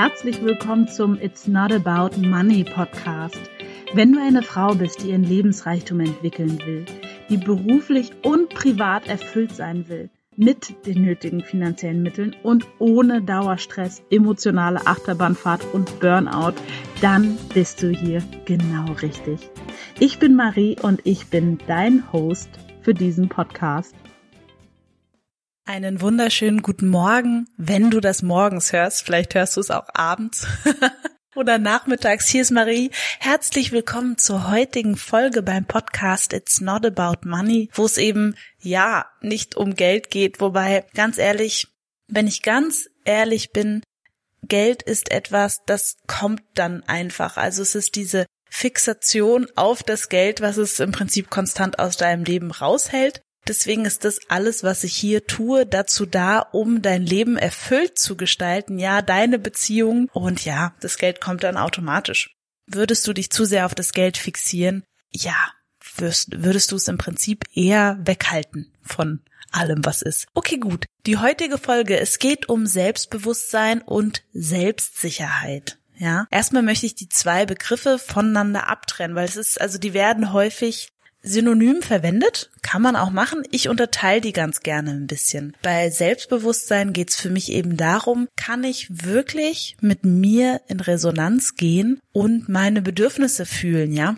Herzlich willkommen zum It's Not About Money Podcast. Wenn du eine Frau bist, die ihren Lebensreichtum entwickeln will, die beruflich und privat erfüllt sein will, mit den nötigen finanziellen Mitteln und ohne Dauerstress, emotionale Achterbahnfahrt und Burnout, dann bist du hier genau richtig. Ich bin Marie und ich bin dein Host für diesen Podcast. Einen wunderschönen guten Morgen, wenn du das morgens hörst. Vielleicht hörst du es auch abends oder nachmittags. Hier ist Marie. Herzlich willkommen zur heutigen Folge beim Podcast It's Not About Money, wo es eben ja nicht um Geld geht. Wobei, ganz ehrlich, wenn ich ganz ehrlich bin, Geld ist etwas, das kommt dann einfach. Also es ist diese Fixation auf das Geld, was es im Prinzip konstant aus deinem Leben raushält. Deswegen ist das alles, was ich hier tue, dazu da, um dein Leben erfüllt zu gestalten, ja, deine Beziehung und ja, das Geld kommt dann automatisch. Würdest du dich zu sehr auf das Geld fixieren? Ja, würdest, würdest du es im Prinzip eher weghalten von allem, was ist. Okay, gut. Die heutige Folge, es geht um Selbstbewusstsein und Selbstsicherheit. Ja, erstmal möchte ich die zwei Begriffe voneinander abtrennen, weil es ist, also die werden häufig synonym verwendet, kann man auch machen. Ich unterteile die ganz gerne ein bisschen. Bei Selbstbewusstsein geht's für mich eben darum, kann ich wirklich mit mir in Resonanz gehen und meine Bedürfnisse fühlen, ja?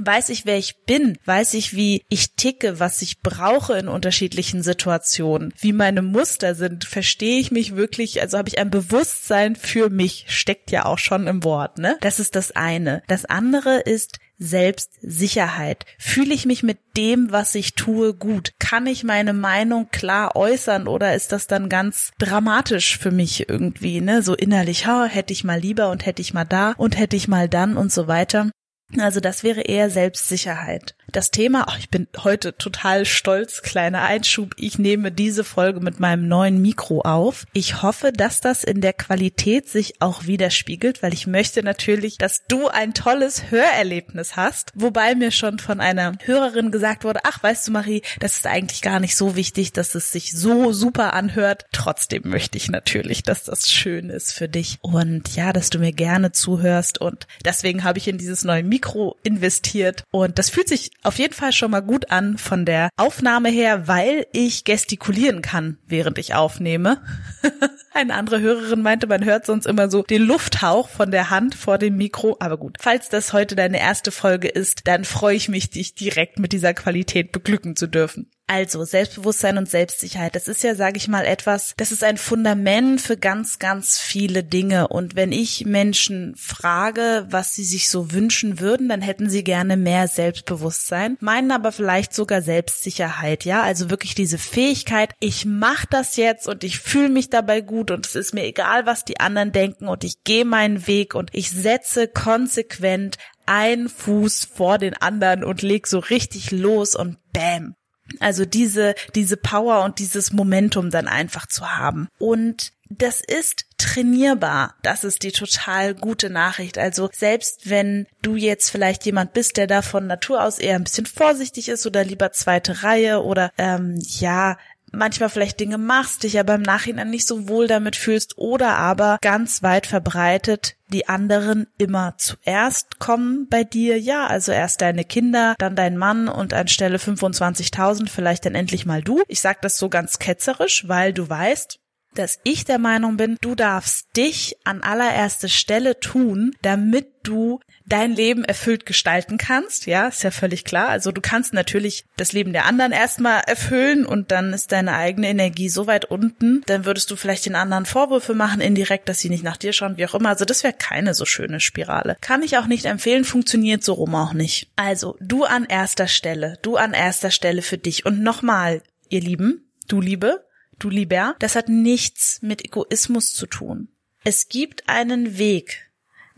Weiß ich, wer ich bin? Weiß ich, wie ich ticke, was ich brauche in unterschiedlichen Situationen, wie meine Muster sind? Verstehe ich mich wirklich? Also habe ich ein Bewusstsein für mich? Steckt ja auch schon im Wort, ne? Das ist das eine. Das andere ist, Selbstsicherheit. Fühle ich mich mit dem, was ich tue, gut? Kann ich meine Meinung klar äußern oder ist das dann ganz dramatisch für mich irgendwie, ne? So innerlich, ha, hätte ich mal lieber und hätte ich mal da und hätte ich mal dann und so weiter. Also das wäre eher Selbstsicherheit. Das Thema, oh, ich bin heute total stolz, kleiner Einschub, ich nehme diese Folge mit meinem neuen Mikro auf. Ich hoffe, dass das in der Qualität sich auch widerspiegelt, weil ich möchte natürlich, dass du ein tolles Hörerlebnis hast. Wobei mir schon von einer Hörerin gesagt wurde, ach, weißt du, Marie, das ist eigentlich gar nicht so wichtig, dass es sich so super anhört. Trotzdem möchte ich natürlich, dass das schön ist für dich und ja, dass du mir gerne zuhörst und deswegen habe ich in dieses neue Mikro investiert und das fühlt sich auf jeden Fall schon mal gut an von der Aufnahme her, weil ich gestikulieren kann, während ich aufnehme. Eine andere Hörerin meinte, man hört sonst immer so den Lufthauch von der Hand vor dem Mikro. Aber gut, falls das heute deine erste Folge ist, dann freue ich mich, dich direkt mit dieser Qualität beglücken zu dürfen. Also Selbstbewusstsein und Selbstsicherheit, das ist ja, sage ich mal, etwas, das ist ein Fundament für ganz, ganz viele Dinge. Und wenn ich Menschen frage, was sie sich so wünschen würden, dann hätten sie gerne mehr Selbstbewusstsein, meinen aber vielleicht sogar Selbstsicherheit, ja, also wirklich diese Fähigkeit, ich mache das jetzt und ich fühle mich dabei gut und es ist mir egal, was die anderen denken und ich gehe meinen Weg und ich setze konsequent einen Fuß vor den anderen und leg so richtig los und bam, also diese, diese Power und dieses Momentum dann einfach zu haben. Und das ist trainierbar. Das ist die total gute Nachricht. Also selbst wenn du jetzt vielleicht jemand bist, der da von Natur aus eher ein bisschen vorsichtig ist oder lieber zweite Reihe oder ähm, ja manchmal vielleicht Dinge machst, dich aber im Nachhinein nicht so wohl damit fühlst oder aber ganz weit verbreitet die anderen immer zuerst kommen bei dir. Ja, also erst deine Kinder, dann dein Mann und anstelle 25.000 vielleicht dann endlich mal du. Ich sag das so ganz ketzerisch, weil du weißt, dass ich der Meinung bin, du darfst dich an allererste Stelle tun, damit du dein Leben erfüllt gestalten kannst. Ja, ist ja völlig klar. Also du kannst natürlich das Leben der anderen erstmal erfüllen und dann ist deine eigene Energie so weit unten, dann würdest du vielleicht den anderen Vorwürfe machen indirekt, dass sie nicht nach dir schauen, wie auch immer. Also das wäre keine so schöne Spirale. Kann ich auch nicht empfehlen, funktioniert so rum auch nicht. Also du an erster Stelle, du an erster Stelle für dich. Und nochmal, ihr Lieben, du Liebe, du Lieber, das hat nichts mit Egoismus zu tun. Es gibt einen Weg,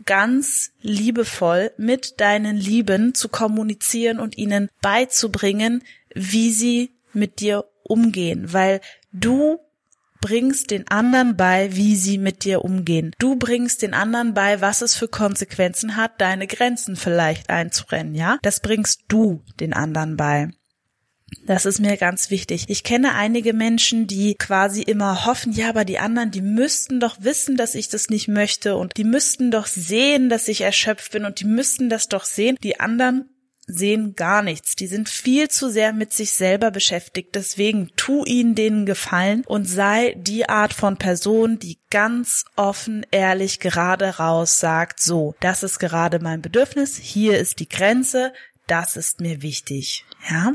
ganz liebevoll mit deinen Lieben zu kommunizieren und ihnen beizubringen, wie sie mit dir umgehen, weil du bringst den anderen bei, wie sie mit dir umgehen. Du bringst den anderen bei, was es für Konsequenzen hat, deine Grenzen vielleicht einzurennen, ja? Das bringst du den anderen bei. Das ist mir ganz wichtig. Ich kenne einige Menschen, die quasi immer hoffen, ja, aber die anderen, die müssten doch wissen, dass ich das nicht möchte und die müssten doch sehen, dass ich erschöpft bin und die müssten das doch sehen. Die anderen sehen gar nichts. Die sind viel zu sehr mit sich selber beschäftigt. Deswegen tu ihnen den Gefallen und sei die Art von Person, die ganz offen, ehrlich, gerade raus sagt, so, das ist gerade mein Bedürfnis, hier ist die Grenze, das ist mir wichtig. Ja?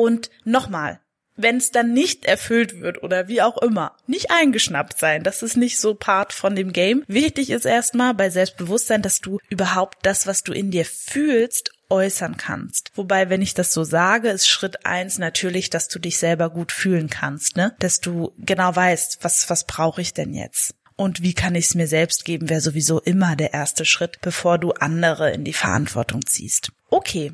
Und nochmal, wenn es dann nicht erfüllt wird oder wie auch immer, nicht eingeschnappt sein. Das ist nicht so Part von dem Game. Wichtig ist erstmal bei Selbstbewusstsein, dass du überhaupt das, was du in dir fühlst, äußern kannst. Wobei, wenn ich das so sage, ist Schritt eins natürlich, dass du dich selber gut fühlen kannst, ne? Dass du genau weißt, was, was brauche ich denn jetzt? Und wie kann ich es mir selbst geben, wäre sowieso immer der erste Schritt, bevor du andere in die Verantwortung ziehst. Okay.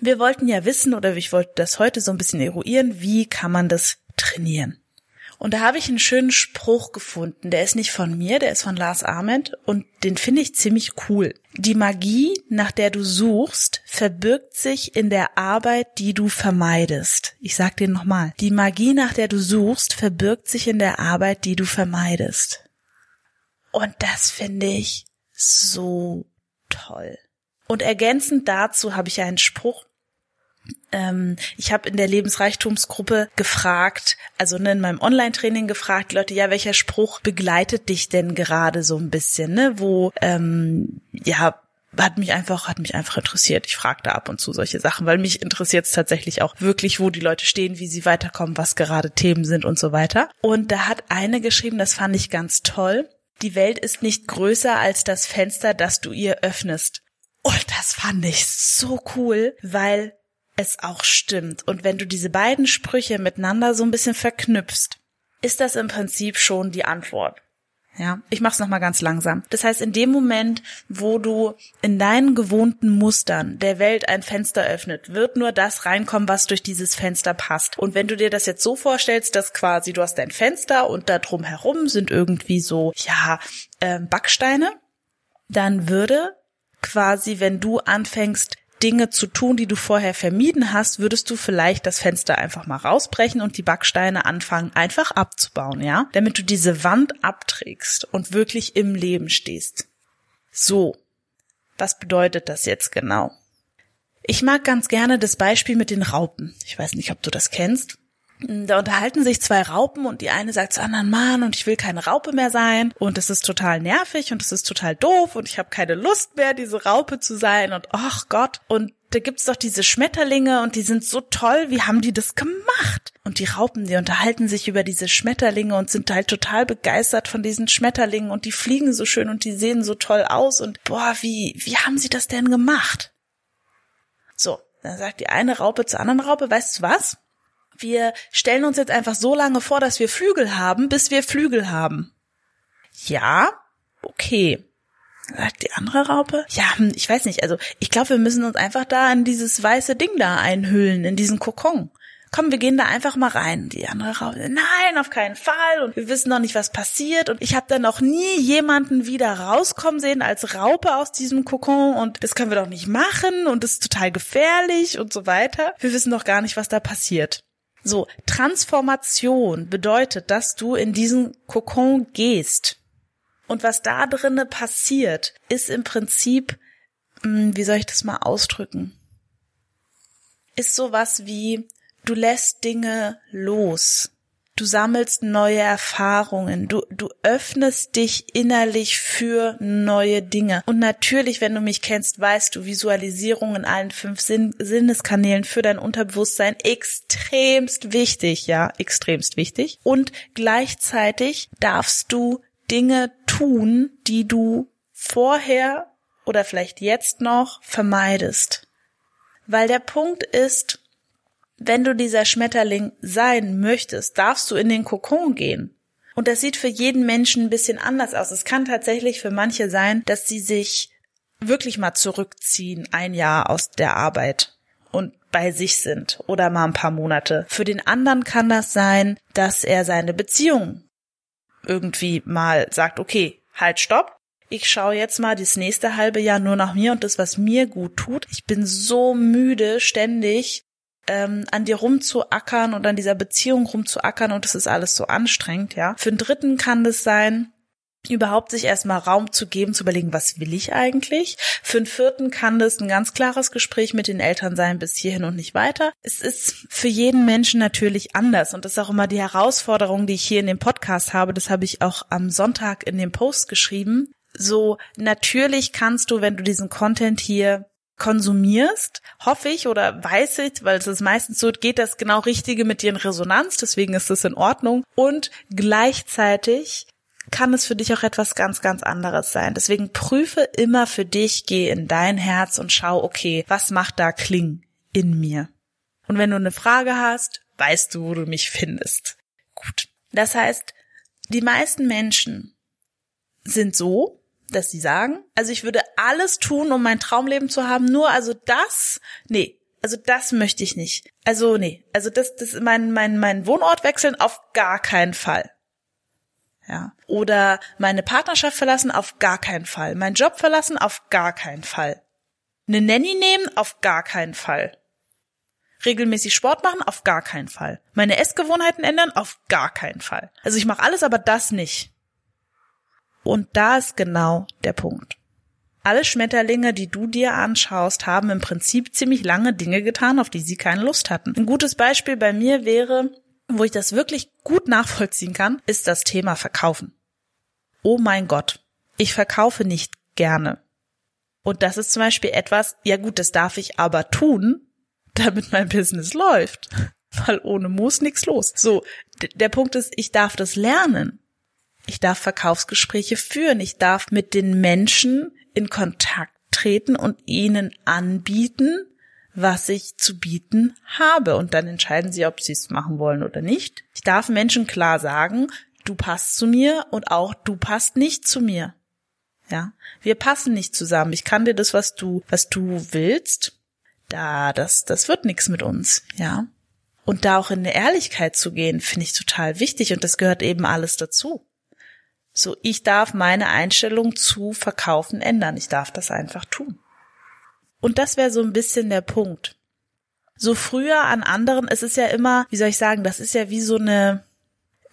Wir wollten ja wissen, oder ich wollte das heute so ein bisschen eruieren, wie kann man das trainieren? Und da habe ich einen schönen Spruch gefunden. Der ist nicht von mir, der ist von Lars Ahmed und den finde ich ziemlich cool. Die Magie, nach der du suchst, verbirgt sich in der Arbeit, die du vermeidest. Ich sag dir nochmal. Die Magie, nach der du suchst, verbirgt sich in der Arbeit, die du vermeidest. Und das finde ich so toll. Und ergänzend dazu habe ich einen Spruch ähm, ich habe in der Lebensreichtumsgruppe gefragt, also ne, in meinem Online-Training gefragt, Leute, ja, welcher Spruch begleitet dich denn gerade so ein bisschen, ne? Wo, ähm, ja, hat mich einfach, hat mich einfach interessiert. Ich frage da ab und zu solche Sachen, weil mich interessiert es tatsächlich auch wirklich, wo die Leute stehen, wie sie weiterkommen, was gerade Themen sind und so weiter. Und da hat eine geschrieben, das fand ich ganz toll. Die Welt ist nicht größer als das Fenster, das du ihr öffnest. Und das fand ich so cool, weil es auch stimmt. Und wenn du diese beiden Sprüche miteinander so ein bisschen verknüpfst, ist das im Prinzip schon die Antwort. Ja, ich mach's noch mal ganz langsam. Das heißt, in dem Moment, wo du in deinen gewohnten Mustern der Welt ein Fenster öffnet, wird nur das reinkommen, was durch dieses Fenster passt. Und wenn du dir das jetzt so vorstellst, dass quasi du hast dein Fenster und da drum herum sind irgendwie so ja äh, Backsteine, dann würde quasi, wenn du anfängst Dinge zu tun, die du vorher vermieden hast, würdest du vielleicht das Fenster einfach mal rausbrechen und die Backsteine anfangen einfach abzubauen, ja? Damit du diese Wand abträgst und wirklich im Leben stehst. So. Was bedeutet das jetzt genau? Ich mag ganz gerne das Beispiel mit den Raupen. Ich weiß nicht, ob du das kennst. Da unterhalten sich zwei Raupen und die eine sagt zu anderen, Mann, und ich will keine Raupe mehr sein und es ist total nervig und es ist total doof und ich habe keine Lust mehr, diese Raupe zu sein und ach Gott. Und da gibt's doch diese Schmetterlinge und die sind so toll, wie haben die das gemacht? Und die Raupen, die unterhalten sich über diese Schmetterlinge und sind halt total begeistert von diesen Schmetterlingen und die fliegen so schön und die sehen so toll aus und boah, wie, wie haben sie das denn gemacht? So, dann sagt die eine Raupe zur anderen Raupe, weißt du was? Wir stellen uns jetzt einfach so lange vor, dass wir Flügel haben, bis wir Flügel haben. Ja, okay. Sagt die andere Raupe? Ja, hm, ich weiß nicht. Also ich glaube, wir müssen uns einfach da in dieses weiße Ding da einhüllen, in diesen Kokon. Komm, wir gehen da einfach mal rein. Die andere Raupe, nein, auf keinen Fall. Und wir wissen noch nicht, was passiert. Und ich habe da noch nie jemanden wieder rauskommen sehen als Raupe aus diesem Kokon. Und das können wir doch nicht machen. Und das ist total gefährlich und so weiter. Wir wissen doch gar nicht, was da passiert. So, Transformation bedeutet, dass du in diesen Kokon gehst. Und was da drinnen passiert, ist im Prinzip, hm, wie soll ich das mal ausdrücken? Ist sowas wie, du lässt Dinge los du sammelst neue Erfahrungen, du, du öffnest dich innerlich für neue Dinge. Und natürlich, wenn du mich kennst, weißt du, Visualisierung in allen fünf Sinn Sinneskanälen für dein Unterbewusstsein extremst wichtig, ja, extremst wichtig. Und gleichzeitig darfst du Dinge tun, die du vorher oder vielleicht jetzt noch vermeidest. Weil der Punkt ist, wenn du dieser Schmetterling sein möchtest, darfst du in den Kokon gehen. Und das sieht für jeden Menschen ein bisschen anders aus. Es kann tatsächlich für manche sein, dass sie sich wirklich mal zurückziehen, ein Jahr aus der Arbeit und bei sich sind oder mal ein paar Monate. Für den anderen kann das sein, dass er seine Beziehung irgendwie mal sagt, okay, halt, stopp. Ich schaue jetzt mal das nächste halbe Jahr nur nach mir und das, was mir gut tut. Ich bin so müde, ständig ähm, an dir rumzuackern und an dieser Beziehung rumzuackern und es ist alles so anstrengend, ja. Für einen Dritten kann das sein, überhaupt sich erstmal Raum zu geben, zu überlegen, was will ich eigentlich? Für einen vierten kann das ein ganz klares Gespräch mit den Eltern sein, bis hierhin und nicht weiter. Es ist für jeden Menschen natürlich anders und das ist auch immer die Herausforderung, die ich hier in dem Podcast habe. Das habe ich auch am Sonntag in dem Post geschrieben. So, natürlich kannst du, wenn du diesen Content hier konsumierst, hoffe ich oder weiß ich, weil es ist meistens so, geht das genau Richtige mit dir in Resonanz, deswegen ist es in Ordnung. Und gleichzeitig kann es für dich auch etwas ganz, ganz anderes sein. Deswegen prüfe immer für dich, geh in dein Herz und schau, okay, was macht da Kling in mir? Und wenn du eine Frage hast, weißt du, wo du mich findest. Gut. Das heißt, die meisten Menschen sind so, dass sie sagen, also ich würde alles tun, um mein Traumleben zu haben, nur also das, nee, also das möchte ich nicht. Also nee, also das, das mein mein mein Wohnort wechseln auf gar keinen Fall. Ja. Oder meine Partnerschaft verlassen, auf gar keinen Fall. Mein Job verlassen, auf gar keinen Fall. Eine Nanny nehmen, auf gar keinen Fall. Regelmäßig Sport machen, auf gar keinen Fall. Meine Essgewohnheiten ändern, auf gar keinen Fall. Also ich mache alles, aber das nicht. Und da ist genau der Punkt. Alle Schmetterlinge, die du dir anschaust, haben im Prinzip ziemlich lange Dinge getan, auf die sie keine Lust hatten. Ein gutes Beispiel bei mir wäre, wo ich das wirklich gut nachvollziehen kann, ist das Thema Verkaufen. Oh mein Gott, ich verkaufe nicht gerne. Und das ist zum Beispiel etwas, ja gut, das darf ich aber tun, damit mein Business läuft. Weil ohne muss nichts los. So, der Punkt ist, ich darf das lernen. Ich darf Verkaufsgespräche führen. Ich darf mit den Menschen in Kontakt treten und ihnen anbieten, was ich zu bieten habe. Und dann entscheiden sie, ob sie es machen wollen oder nicht. Ich darf Menschen klar sagen, du passt zu mir und auch du passt nicht zu mir. Ja, wir passen nicht zusammen. Ich kann dir das, was du, was du willst, da, das, das wird nichts mit uns. Ja. Und da auch in eine Ehrlichkeit zu gehen, finde ich total wichtig und das gehört eben alles dazu. So, ich darf meine Einstellung zu Verkaufen ändern. Ich darf das einfach tun. Und das wäre so ein bisschen der Punkt. So früher an anderen, es ist ja immer, wie soll ich sagen, das ist ja wie so eine,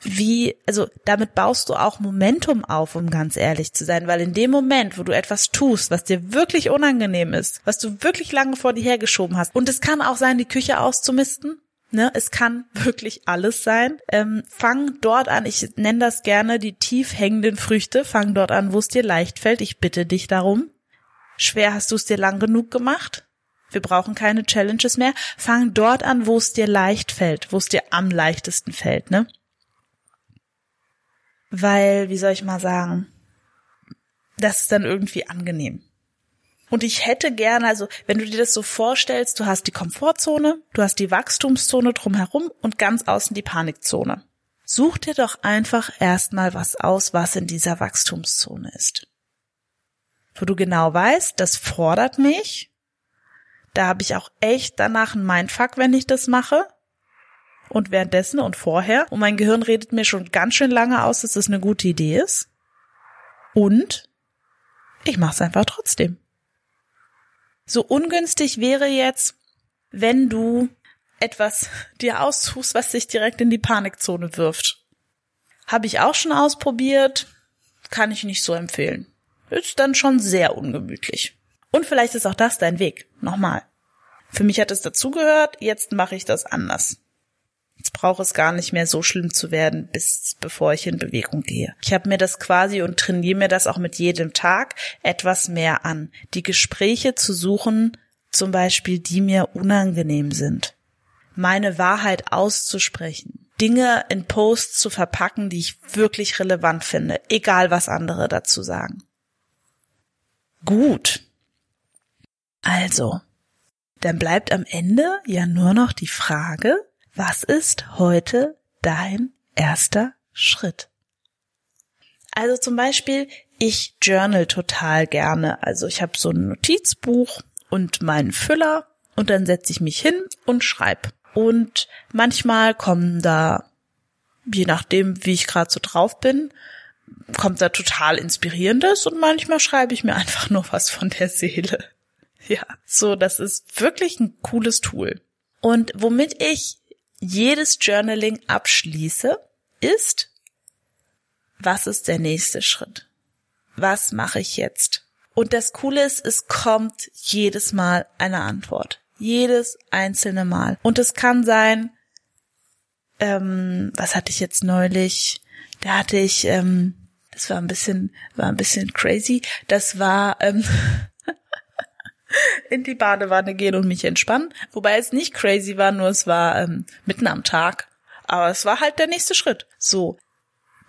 wie, also damit baust du auch Momentum auf, um ganz ehrlich zu sein, weil in dem Moment, wo du etwas tust, was dir wirklich unangenehm ist, was du wirklich lange vor dir hergeschoben hast, und es kann auch sein, die Küche auszumisten, Ne, es kann wirklich alles sein. Ähm, fang dort an, ich nenne das gerne die tief hängenden Früchte, fang dort an, wo es dir leicht fällt. Ich bitte dich darum. Schwer hast du es dir lang genug gemacht? Wir brauchen keine Challenges mehr. Fang dort an, wo es dir leicht fällt, wo es dir am leichtesten fällt, ne? Weil, wie soll ich mal sagen, das ist dann irgendwie angenehm. Und ich hätte gerne, also wenn du dir das so vorstellst, du hast die Komfortzone, du hast die Wachstumszone drumherum und ganz außen die Panikzone. Such dir doch einfach erstmal was aus, was in dieser Wachstumszone ist wo du genau weißt, das fordert mich. Da habe ich auch echt danach einen Mindfuck, wenn ich das mache. Und währenddessen und vorher. Und mein Gehirn redet mir schon ganz schön lange aus, dass das eine gute Idee ist. Und ich mache es einfach trotzdem. So ungünstig wäre jetzt, wenn du etwas dir aussuchst, was dich direkt in die Panikzone wirft. Habe ich auch schon ausprobiert, kann ich nicht so empfehlen ist dann schon sehr ungemütlich. Und vielleicht ist auch das dein Weg. Nochmal. Für mich hat es dazugehört, jetzt mache ich das anders. Jetzt braucht es gar nicht mehr so schlimm zu werden, bis bevor ich in Bewegung gehe. Ich habe mir das quasi und trainiere mir das auch mit jedem Tag etwas mehr an. Die Gespräche zu suchen, zum Beispiel, die mir unangenehm sind. Meine Wahrheit auszusprechen. Dinge in Posts zu verpacken, die ich wirklich relevant finde, egal was andere dazu sagen. Gut. Also, dann bleibt am Ende ja nur noch die Frage, was ist heute dein erster Schritt? Also zum Beispiel, ich journal total gerne. Also ich habe so ein Notizbuch und meinen Füller und dann setze ich mich hin und schreib. Und manchmal kommen da, je nachdem, wie ich gerade so drauf bin, kommt da total inspirierendes und manchmal schreibe ich mir einfach nur was von der Seele. Ja, so, das ist wirklich ein cooles Tool. Und womit ich jedes Journaling abschließe, ist, was ist der nächste Schritt? Was mache ich jetzt? Und das Coole ist, es kommt jedes Mal eine Antwort. Jedes einzelne Mal. Und es kann sein, ähm, was hatte ich jetzt neulich? Da hatte ich, ähm, das war ein bisschen, war ein bisschen crazy. Das war ähm, in die Badewanne gehen und mich entspannen. Wobei es nicht crazy war, nur es war ähm, mitten am Tag. Aber es war halt der nächste Schritt. So.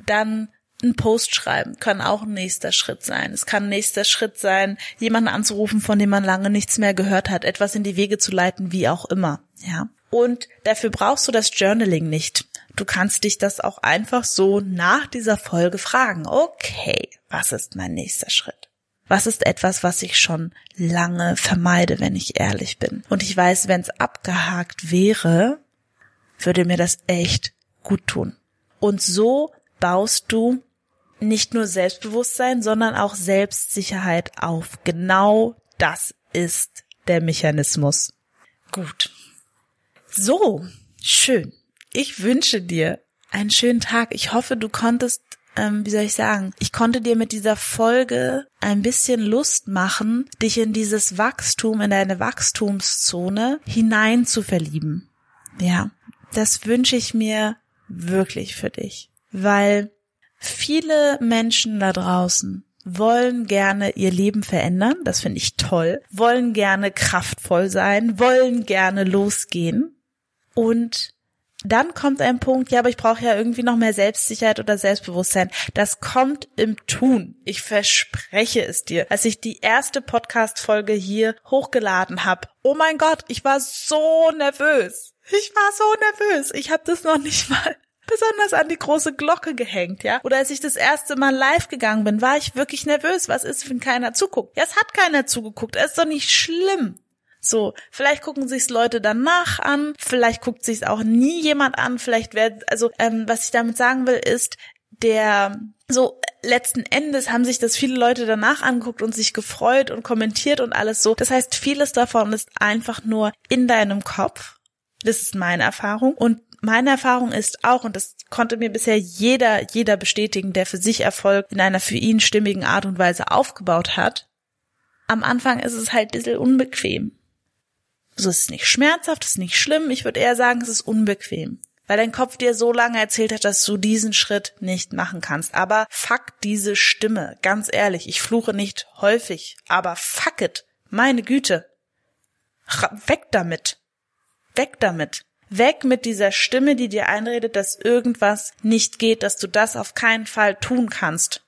Dann ein Post schreiben kann auch ein nächster Schritt sein. Es kann ein nächster Schritt sein, jemanden anzurufen, von dem man lange nichts mehr gehört hat, etwas in die Wege zu leiten, wie auch immer. Ja. Und dafür brauchst du das Journaling nicht. Du kannst dich das auch einfach so nach dieser Folge fragen. Okay, was ist mein nächster Schritt? Was ist etwas, was ich schon lange vermeide, wenn ich ehrlich bin? Und ich weiß, wenn es abgehakt wäre, würde mir das echt gut tun. Und so baust du nicht nur Selbstbewusstsein, sondern auch Selbstsicherheit auf. Genau das ist der Mechanismus. Gut. So, schön. Ich wünsche dir einen schönen Tag. Ich hoffe, du konntest, ähm, wie soll ich sagen, ich konnte dir mit dieser Folge ein bisschen Lust machen, dich in dieses Wachstum, in deine Wachstumszone hinein zu verlieben. Ja, das wünsche ich mir wirklich für dich, weil viele Menschen da draußen wollen gerne ihr Leben verändern, das finde ich toll, wollen gerne kraftvoll sein, wollen gerne losgehen und dann kommt ein Punkt, ja, aber ich brauche ja irgendwie noch mehr Selbstsicherheit oder Selbstbewusstsein. Das kommt im Tun. Ich verspreche es dir. Als ich die erste Podcast-Folge hier hochgeladen habe, oh mein Gott, ich war so nervös. Ich war so nervös. Ich habe das noch nicht mal besonders an die große Glocke gehängt, ja. Oder als ich das erste Mal live gegangen bin, war ich wirklich nervös. Was ist, wenn keiner zuguckt? Ja, es hat keiner zugeguckt. Es ist doch nicht schlimm. So, vielleicht gucken sich's Leute danach an, vielleicht guckt sich's auch nie jemand an, vielleicht wird, also ähm, was ich damit sagen will, ist, der so letzten Endes haben sich das viele Leute danach angeguckt und sich gefreut und kommentiert und alles so. Das heißt, vieles davon ist einfach nur in deinem Kopf. Das ist meine Erfahrung und meine Erfahrung ist auch, und das konnte mir bisher jeder, jeder bestätigen, der für sich Erfolg in einer für ihn stimmigen Art und Weise aufgebaut hat. Am Anfang ist es halt ein bisschen unbequem. So ist es nicht schmerzhaft, es ist nicht schlimm. Ich würde eher sagen, es ist unbequem. Weil dein Kopf dir so lange erzählt hat, dass du diesen Schritt nicht machen kannst. Aber fuck diese Stimme. Ganz ehrlich, ich fluche nicht häufig. Aber fuck it. Meine Güte. Weg damit. Weg damit. Weg mit dieser Stimme, die dir einredet, dass irgendwas nicht geht, dass du das auf keinen Fall tun kannst.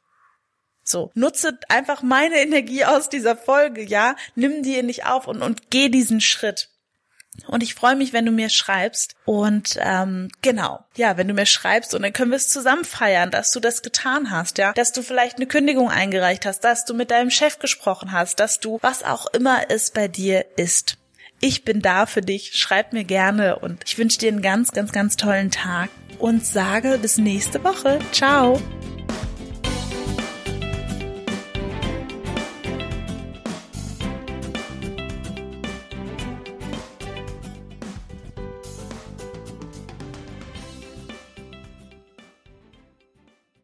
So, nutze einfach meine Energie aus dieser Folge, ja, nimm die nicht auf und, und geh diesen Schritt. Und ich freue mich, wenn du mir schreibst. Und ähm, genau, ja, wenn du mir schreibst und dann können wir es zusammen feiern, dass du das getan hast, ja, dass du vielleicht eine Kündigung eingereicht hast, dass du mit deinem Chef gesprochen hast, dass du was auch immer es bei dir ist. Ich bin da für dich. Schreib mir gerne und ich wünsche dir einen ganz, ganz, ganz tollen Tag und sage bis nächste Woche. Ciao.